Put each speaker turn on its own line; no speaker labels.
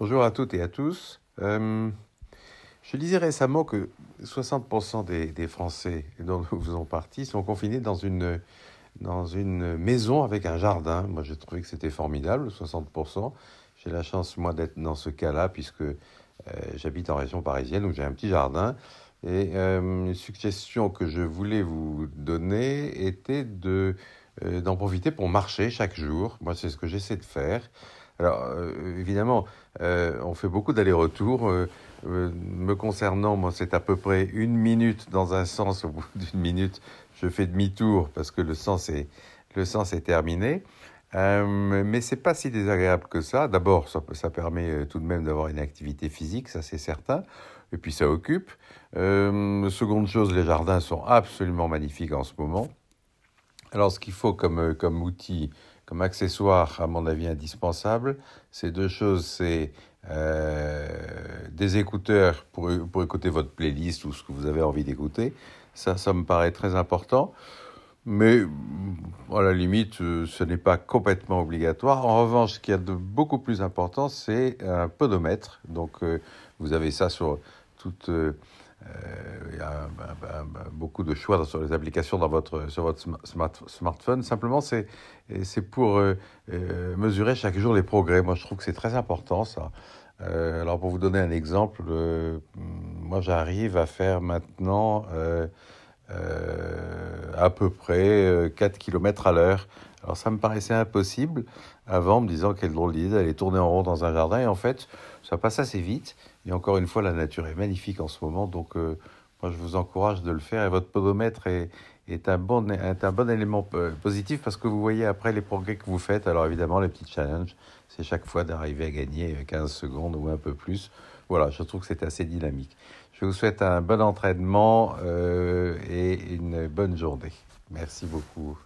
Bonjour à toutes et à tous. Euh, je lisais récemment que 60% des, des, Français dont nous faisons partie sont confinés dans une, dans une maison avec un jardin. Moi, j'ai trouvé que c'était formidable, 60%. J'ai la chance, moi, d'être dans ce cas-là, puisque euh, j'habite en région parisienne où j'ai un petit jardin. Et euh, une suggestion que je voulais vous donner était de, euh, d'en profiter pour marcher chaque jour. Moi, c'est ce que j'essaie de faire. Alors, euh, évidemment, on fait beaucoup d'allers-retours. Me concernant, moi, c'est à peu près une minute dans un sens. Au bout d'une minute, je fais demi-tour parce que le sens est, le sens est terminé. Mais c'est pas si désagréable que ça. D'abord, ça, permet tout de même d'avoir une activité physique, ça c'est certain. Et puis ça occupe. seconde chose, les jardins sont absolument magnifiques en ce moment. Alors, ce qu'il faut comme, comme outil comme accessoire, à mon avis, indispensable. Ces deux choses, c'est euh, des écouteurs pour, pour écouter votre playlist ou ce que vous avez envie d'écouter. Ça, ça me paraît très important. Mais à la limite, ce n'est pas complètement obligatoire. En revanche, ce qui a de beaucoup plus important, c'est un podomètre. Donc, euh, vous avez ça sur toute. Euh, il y a beaucoup de choix sur les applications dans votre, sur votre smart, smartphone. Simplement, c'est pour euh, euh, mesurer chaque jour les progrès. Moi, je trouve que c'est très important, ça. Euh, alors, pour vous donner un exemple, moi, j'arrive à faire maintenant à peu près 4 km à l'heure. Alors, ça me paraissait impossible avant, me disant quelle drôle d'idée d'aller tourner en rond dans un jardin. Et en fait, ça passe assez vite. Et encore une fois, la nature est magnifique en ce moment. Donc, moi, je vous encourage de le faire et votre podomètre est, est, un, bon, est un bon élément positif parce que vous voyez après les progrès que vous faites. Alors évidemment, les petits challenges, c'est chaque fois d'arriver à gagner 15 secondes ou un peu plus. Voilà, je trouve que c'est assez dynamique. Je vous souhaite un bon entraînement euh, et une bonne journée. Merci beaucoup.